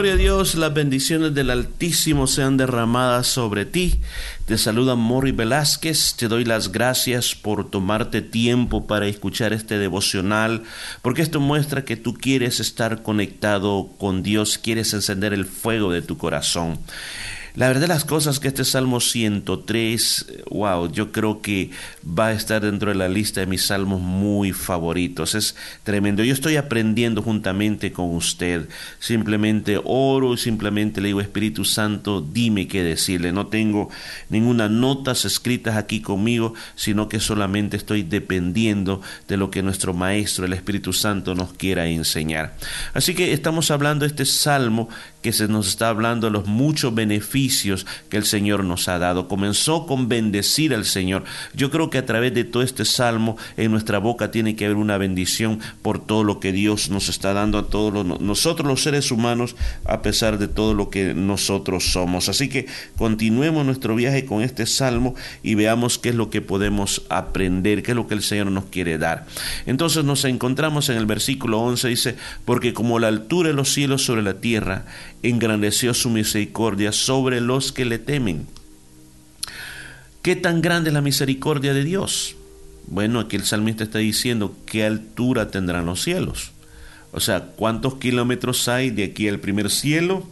Gloria a Dios, las bendiciones del Altísimo sean derramadas sobre ti. Te saluda Mori Velázquez, te doy las gracias por tomarte tiempo para escuchar este devocional, porque esto muestra que tú quieres estar conectado con Dios, quieres encender el fuego de tu corazón. La verdad las cosas que este Salmo 103, wow, yo creo que va a estar dentro de la lista de mis salmos muy favoritos. Es tremendo. Yo estoy aprendiendo juntamente con usted. Simplemente oro y simplemente le digo, Espíritu Santo, dime qué decirle. No tengo ninguna notas escritas aquí conmigo, sino que solamente estoy dependiendo de lo que nuestro Maestro, el Espíritu Santo, nos quiera enseñar. Así que estamos hablando de este Salmo que se nos está hablando de los muchos beneficios que el Señor nos ha dado. Comenzó con bendecir al Señor. Yo creo que a través de todo este salmo en nuestra boca tiene que haber una bendición por todo lo que Dios nos está dando a todos nosotros los seres humanos a pesar de todo lo que nosotros somos. Así que continuemos nuestro viaje con este salmo y veamos qué es lo que podemos aprender, qué es lo que el Señor nos quiere dar. Entonces nos encontramos en el versículo 11 dice, porque como la altura de los cielos sobre la tierra, engrandeció su misericordia sobre los que le temen. ¿Qué tan grande es la misericordia de Dios? Bueno, aquí el salmista está diciendo qué altura tendrán los cielos. O sea, ¿cuántos kilómetros hay de aquí al primer cielo,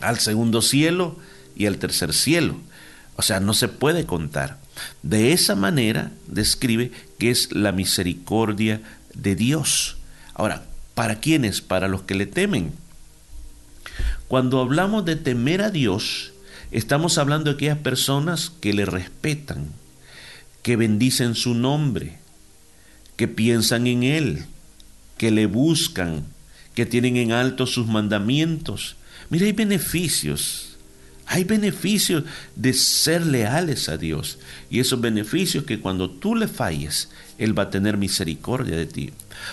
al segundo cielo y al tercer cielo? O sea, no se puede contar. De esa manera describe que es la misericordia de Dios. Ahora, ¿para quiénes? Para los que le temen. Cuando hablamos de temer a Dios, estamos hablando de aquellas personas que le respetan, que bendicen su nombre, que piensan en Él, que le buscan, que tienen en alto sus mandamientos. Mira, hay beneficios hay beneficios de ser leales a Dios. Y esos beneficios que cuando tú le falles, Él va a tener misericordia de ti.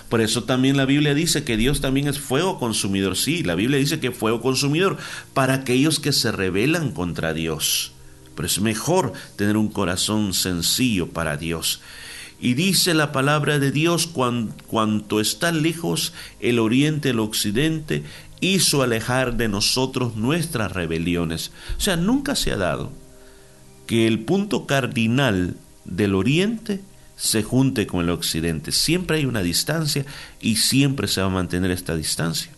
Por eso también la Biblia dice que Dios también es fuego consumidor. Sí, la Biblia dice que es fuego consumidor para aquellos que se rebelan contra Dios. Pero es mejor tener un corazón sencillo para Dios. Y dice la palabra de Dios, cuanto está lejos el oriente, el occidente, hizo alejar de nosotros nuestras rebeliones. O sea, nunca se ha dado que el punto cardinal del oriente se junte con el occidente. Siempre hay una distancia y siempre se va a mantener esta distancia.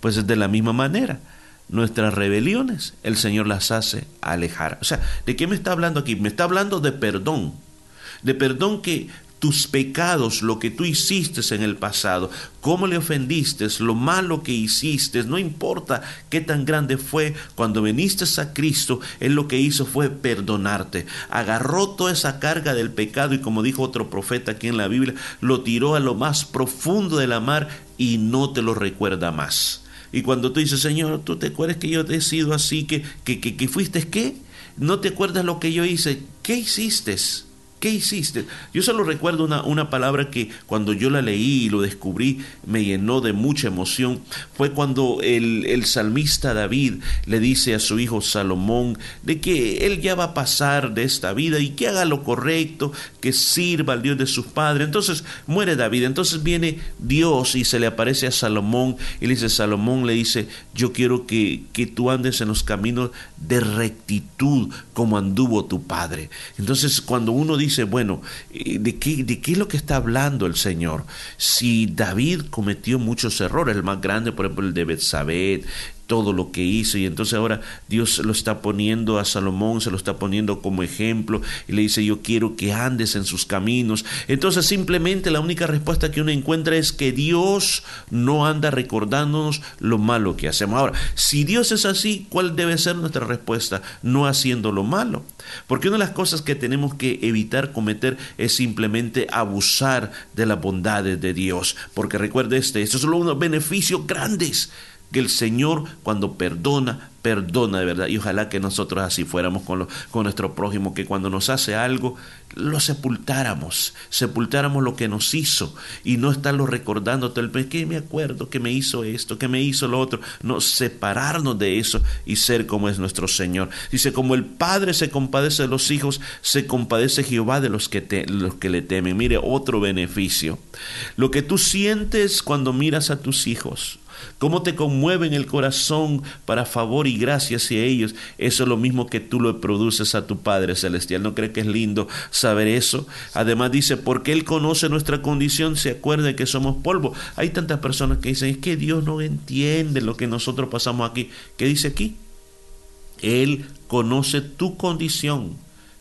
Pues es de la misma manera. Nuestras rebeliones, el Señor las hace alejar. O sea, ¿de qué me está hablando aquí? Me está hablando de perdón. De perdón que tus pecados, lo que tú hiciste en el pasado, cómo le ofendiste, lo malo que hiciste, no importa qué tan grande fue, cuando viniste a Cristo, Él lo que hizo fue perdonarte. Agarró toda esa carga del pecado y como dijo otro profeta aquí en la Biblia, lo tiró a lo más profundo de la mar y no te lo recuerda más. Y cuando tú dices, Señor, ¿tú te acuerdas que yo he sido así, que, que, que, que fuiste qué? ¿No te acuerdas lo que yo hice? ¿Qué hiciste? ¿Qué hiciste? Yo solo recuerdo una, una, palabra que cuando yo la leí y lo descubrí me llenó de mucha emoción. Fue cuando el, el, salmista David le dice a su hijo Salomón de que él ya va a pasar de esta vida y que haga lo correcto, que sirva al Dios de sus padres. Entonces muere David. Entonces viene Dios y se le aparece a Salomón y le dice, Salomón le dice, yo quiero que, que tú andes en los caminos de rectitud como anduvo tu padre. Entonces cuando uno dice, dice, bueno, eh, ¿de qué, ¿de qué es lo que está hablando el Señor? Si David cometió muchos errores, el más grande, por ejemplo, el de Betsabé, todo lo que hizo y entonces ahora Dios lo está poniendo a Salomón, se lo está poniendo como ejemplo y le dice yo quiero que andes en sus caminos. Entonces simplemente la única respuesta que uno encuentra es que Dios no anda recordándonos lo malo que hacemos. Ahora, si Dios es así, ¿cuál debe ser nuestra respuesta? No haciendo lo malo. Porque una de las cosas que tenemos que evitar cometer es simplemente abusar de las bondades de Dios. Porque recuerde este, estos son unos beneficios grandes que el Señor cuando perdona, perdona de verdad. Y ojalá que nosotros así fuéramos con, con nuestro prójimo, que cuando nos hace algo, lo sepultáramos, sepultáramos lo que nos hizo y no estarlo recordando todo el que me acuerdo que me hizo esto, que me hizo lo otro. No, separarnos de eso y ser como es nuestro Señor. Dice, como el Padre se compadece de los hijos, se compadece Jehová de los que, te, los que le temen. Mire, otro beneficio. Lo que tú sientes cuando miras a tus hijos, cómo te conmueven el corazón para favor y gracia hacia ellos, eso es lo mismo que tú lo produces a tu Padre Celestial. ¿No crees que es lindo saber eso? Además dice, porque Él conoce nuestra condición, se acuerda que somos polvo. Hay tantas personas que dicen, es que Dios no entiende lo que nosotros pasamos aquí. ¿Qué dice aquí? Él conoce tu condición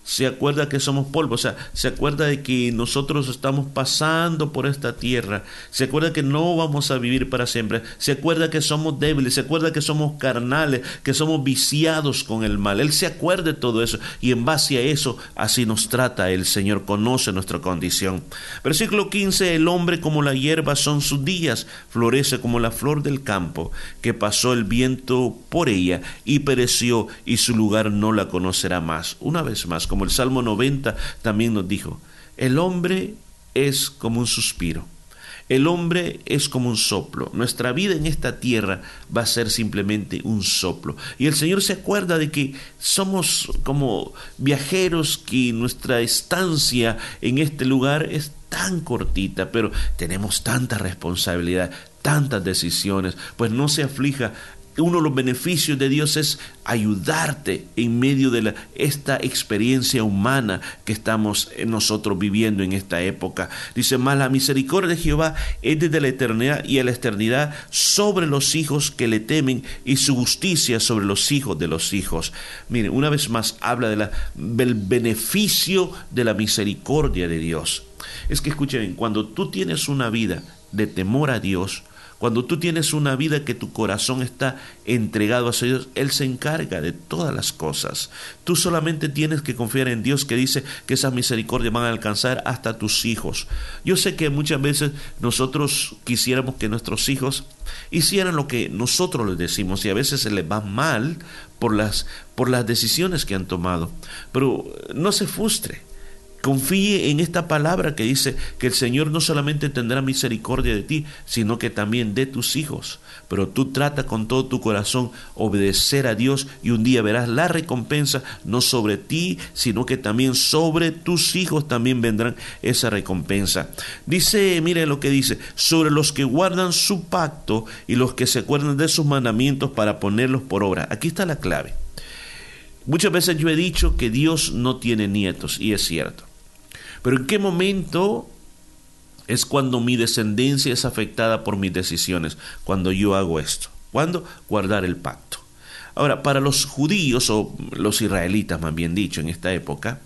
se acuerda que somos polvo, o sea, se acuerda de que nosotros estamos pasando por esta tierra, se acuerda que no vamos a vivir para siempre, se acuerda que somos débiles, se acuerda que somos carnales, que somos viciados con el mal. Él se acuerda de todo eso y en base a eso así nos trata el Señor, conoce nuestra condición. Versículo 15, el hombre como la hierba son sus días, florece como la flor del campo, que pasó el viento por ella y pereció y su lugar no la conocerá más. Una vez más, como el Salmo 90 también nos dijo, el hombre es como un suspiro. El hombre es como un soplo. Nuestra vida en esta tierra va a ser simplemente un soplo. Y el Señor se acuerda de que somos como viajeros, que nuestra estancia en este lugar es tan cortita, pero tenemos tanta responsabilidad, tantas decisiones. Pues no se aflija uno de los beneficios de Dios es ayudarte en medio de esta experiencia humana que estamos nosotros viviendo en esta época. Dice, más la misericordia de Jehová es desde la eternidad y a la eternidad sobre los hijos que le temen y su justicia sobre los hijos de los hijos. Miren, una vez más habla de la, del beneficio de la misericordia de Dios. Es que escuchen, cuando tú tienes una vida de temor a Dios, cuando tú tienes una vida que tu corazón está entregado a Dios, Él se encarga de todas las cosas. Tú solamente tienes que confiar en Dios que dice que esas misericordias van a alcanzar hasta tus hijos. Yo sé que muchas veces nosotros quisiéramos que nuestros hijos hicieran lo que nosotros les decimos y a veces se les va mal por las, por las decisiones que han tomado. Pero no se frustre. Confíe en esta palabra que dice que el Señor no solamente tendrá misericordia de ti, sino que también de tus hijos. Pero tú trata con todo tu corazón obedecer a Dios y un día verás la recompensa no sobre ti, sino que también sobre tus hijos también vendrán esa recompensa. Dice, mire lo que dice, sobre los que guardan su pacto y los que se acuerdan de sus mandamientos para ponerlos por obra. Aquí está la clave. Muchas veces yo he dicho que Dios no tiene nietos y es cierto. Pero ¿en qué momento es cuando mi descendencia es afectada por mis decisiones? Cuando yo hago esto. ¿Cuándo? Guardar el pacto. Ahora, para los judíos, o los israelitas más bien dicho, en esta época,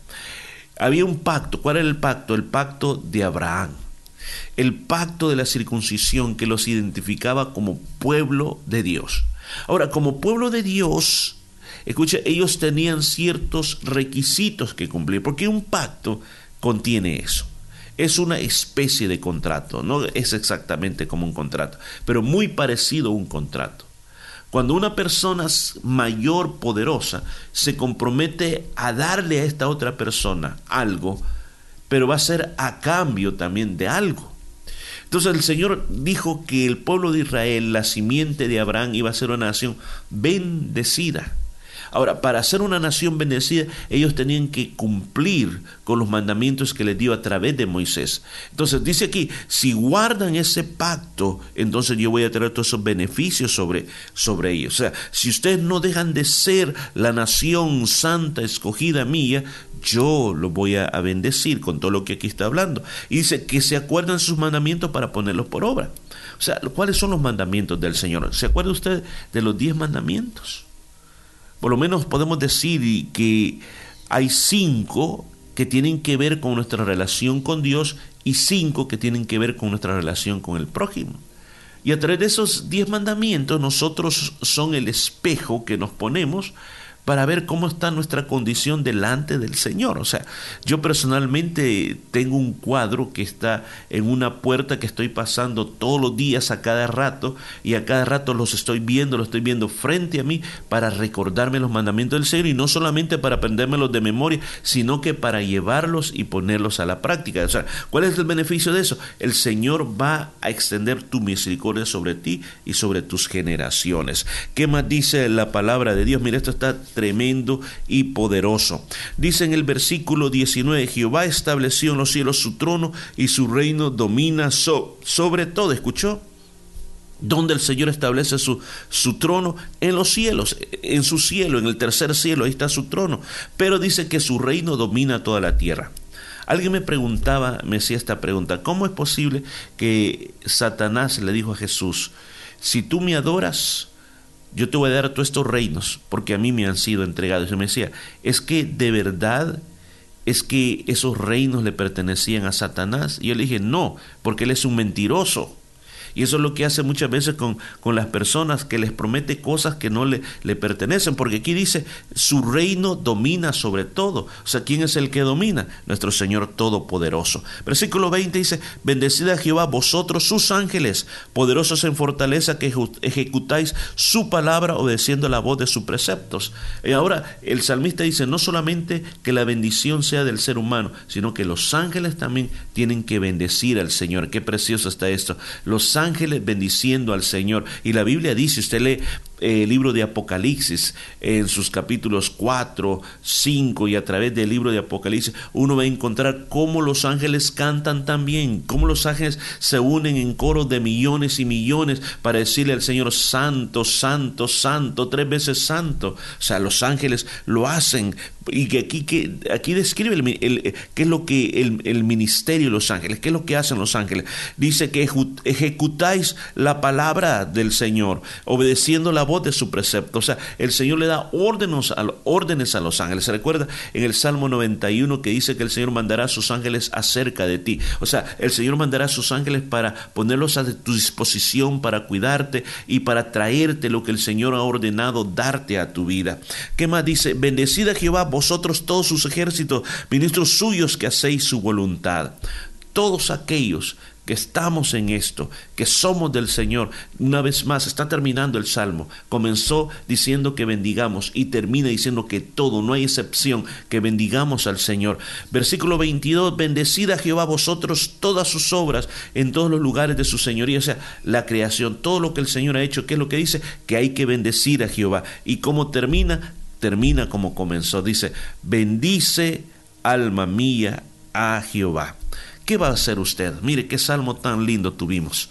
había un pacto. ¿Cuál era el pacto? El pacto de Abraham. El pacto de la circuncisión que los identificaba como pueblo de Dios. Ahora, como pueblo de Dios, escucha, ellos tenían ciertos requisitos que cumplir, porque un pacto contiene eso. Es una especie de contrato, no es exactamente como un contrato, pero muy parecido a un contrato. Cuando una persona mayor, poderosa, se compromete a darle a esta otra persona algo, pero va a ser a cambio también de algo. Entonces el Señor dijo que el pueblo de Israel, la simiente de Abraham, iba a ser una nación bendecida. Ahora, para ser una nación bendecida, ellos tenían que cumplir con los mandamientos que les dio a través de Moisés. Entonces dice aquí, si guardan ese pacto, entonces yo voy a tener todos esos beneficios sobre, sobre ellos. O sea, si ustedes no dejan de ser la nación santa escogida mía, yo lo voy a, bendecir con todo lo que aquí está hablando. Y dice que se acuerdan sus mandamientos para ponerlos por obra. O sea, ¿cuáles son los mandamientos del Señor? ¿Se acuerda usted de los diez mandamientos? Por lo menos podemos decir que hay cinco que tienen que ver con nuestra relación con Dios y cinco que tienen que ver con nuestra relación con el prójimo. Y a través de esos diez mandamientos nosotros son el espejo que nos ponemos para ver cómo está nuestra condición delante del Señor. O sea, yo personalmente tengo un cuadro que está en una puerta que estoy pasando todos los días a cada rato y a cada rato los estoy viendo, los estoy viendo frente a mí para recordarme los mandamientos del Señor y no solamente para aprendérmelos de memoria, sino que para llevarlos y ponerlos a la práctica. O sea, ¿cuál es el beneficio de eso? El Señor va a extender tu misericordia sobre ti y sobre tus generaciones. ¿Qué más dice la palabra de Dios? Mira, esto está tremendo y poderoso. Dice en el versículo 19, Jehová estableció en los cielos su trono y su reino domina sobre todo. ¿Escuchó? donde el Señor establece su, su, trono en los cielos, en su cielo, en el tercer cielo, ahí está su trono. Pero dice que su reino domina toda la tierra. Alguien me preguntaba, me hacía esta pregunta, ¿cómo es posible que Satanás le dijo a Jesús, si tú me adoras, yo te voy a dar todos estos reinos, porque a mí me han sido entregados? Y me decía, es que de verdad es que esos reinos le pertenecían a Satanás. Y yo le dije, no, porque él es un mentiroso. Y eso es lo que hace muchas veces con, con las personas, que les promete cosas que no le, le, pertenecen, porque aquí dice, su reino domina sobre todo. O sea, ¿quién es el que domina? Nuestro Señor Todopoderoso. Versículo 20 dice, bendecida Jehová vosotros sus ángeles, poderosos en fortaleza que ejecutáis su palabra obedeciendo la voz de sus preceptos. Y ahora el salmista dice, no solamente que la bendición sea del ser humano, sino que los ángeles también tienen que bendecir al Señor. Qué precioso está esto. Los ángeles bendiciendo al Señor. Y la Biblia dice, usted lee el libro de Apocalipsis en sus capítulos 4, 5 y a través del libro de Apocalipsis, uno va a encontrar cómo los ángeles cantan también, cómo los ángeles se unen en coros de millones y millones para decirle al Señor, santo, santo, santo, tres veces santo. O sea, los ángeles lo hacen. Y que aquí, que, aquí describe el, qué es lo que el, el ministerio de los ángeles, qué es lo que hacen los ángeles. Dice que ejecutáis la palabra del Señor, obedeciendo la de su precepto. O sea, el Señor le da órdenes a, órdenes a los ángeles. Se recuerda en el Salmo 91 que dice que el Señor mandará a sus ángeles acerca de ti. O sea, el Señor mandará a sus ángeles para ponerlos a tu disposición, para cuidarte y para traerte lo que el Señor ha ordenado darte a tu vida. ¿Qué más dice? Bendecida Jehová vosotros todos sus ejércitos, ministros suyos que hacéis su voluntad. Todos aquellos que estamos en esto, que somos del Señor. Una vez más, está terminando el Salmo. Comenzó diciendo que bendigamos y termina diciendo que todo, no hay excepción, que bendigamos al Señor. Versículo 22, bendecida Jehová vosotros todas sus obras en todos los lugares de su señoría, o sea, la creación, todo lo que el Señor ha hecho, ¿qué es lo que dice? Que hay que bendecir a Jehová. ¿Y cómo termina? Termina como comenzó. Dice, bendice alma mía a Jehová. ¿Qué va a hacer usted? Mire qué salmo tan lindo tuvimos.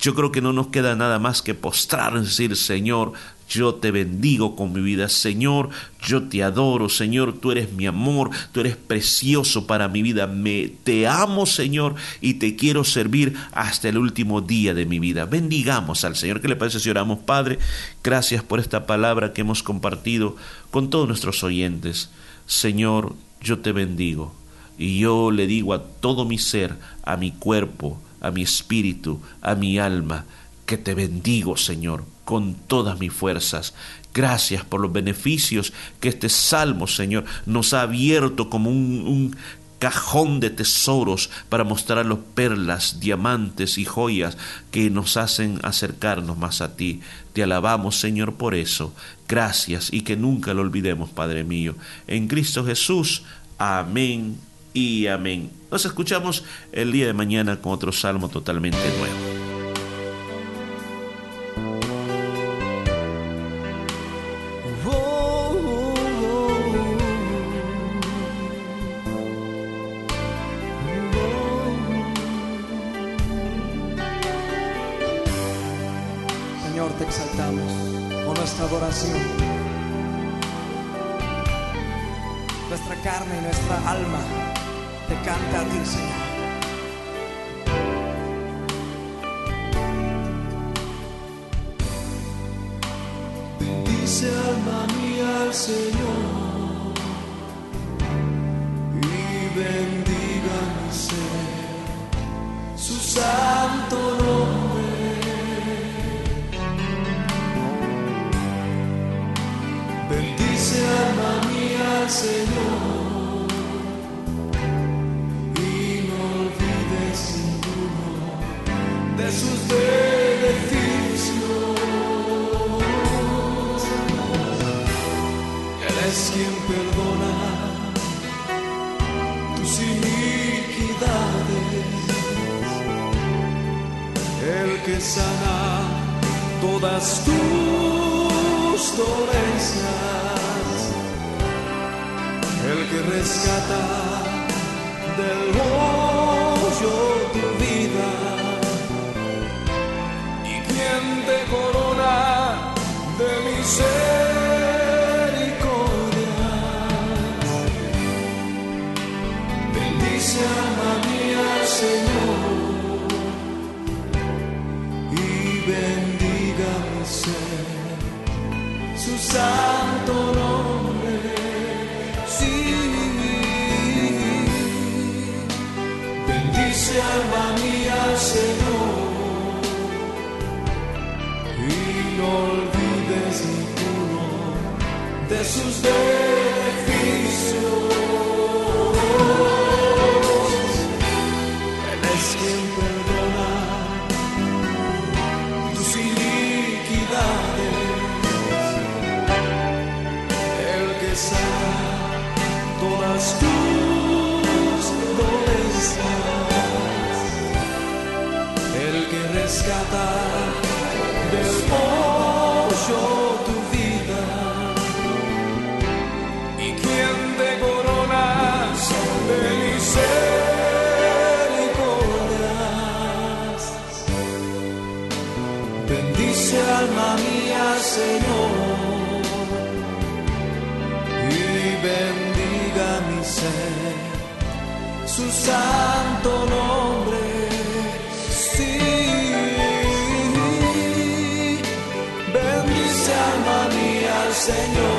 Yo creo que no nos queda nada más que postrarnos y decir, Señor, yo te bendigo con mi vida, Señor, yo te adoro, Señor, tú eres mi amor, tú eres precioso para mi vida, me te amo, Señor, y te quiero servir hasta el último día de mi vida. Bendigamos al Señor. ¿Qué le parece si oramos, Padre? Gracias por esta palabra que hemos compartido con todos nuestros oyentes. Señor, yo te bendigo. Y yo le digo a todo mi ser, a mi cuerpo, a mi espíritu, a mi alma, que te bendigo, Señor, con todas mis fuerzas. Gracias por los beneficios que este salmo, Señor, nos ha abierto como un, cajón de tesoros para mostrar los perlas, diamantes y joyas que nos hacen acercarnos más a ti. Te alabamos, Señor, por eso. Gracias y que nunca lo olvidemos, Padre mío. En Cristo Jesús. Amén y amén. Nos escuchamos el día de mañana con otro salmo totalmente nuevo. Adoración. Nuestra carne y nuestra alma te canta a ti, Señor. Bendice alma mía al Señor Señor. el que rescata del hoyo tu vida y quien te corona de misericordia. Bendice alma mía, Señor, y bendiga mi ser. Sus Bendice alma mía, Señor, y no olvides ninguno de sus beneficios. Señor y bendiga mi ser, su santo nombre. Sí, bendice alma mía al Señor.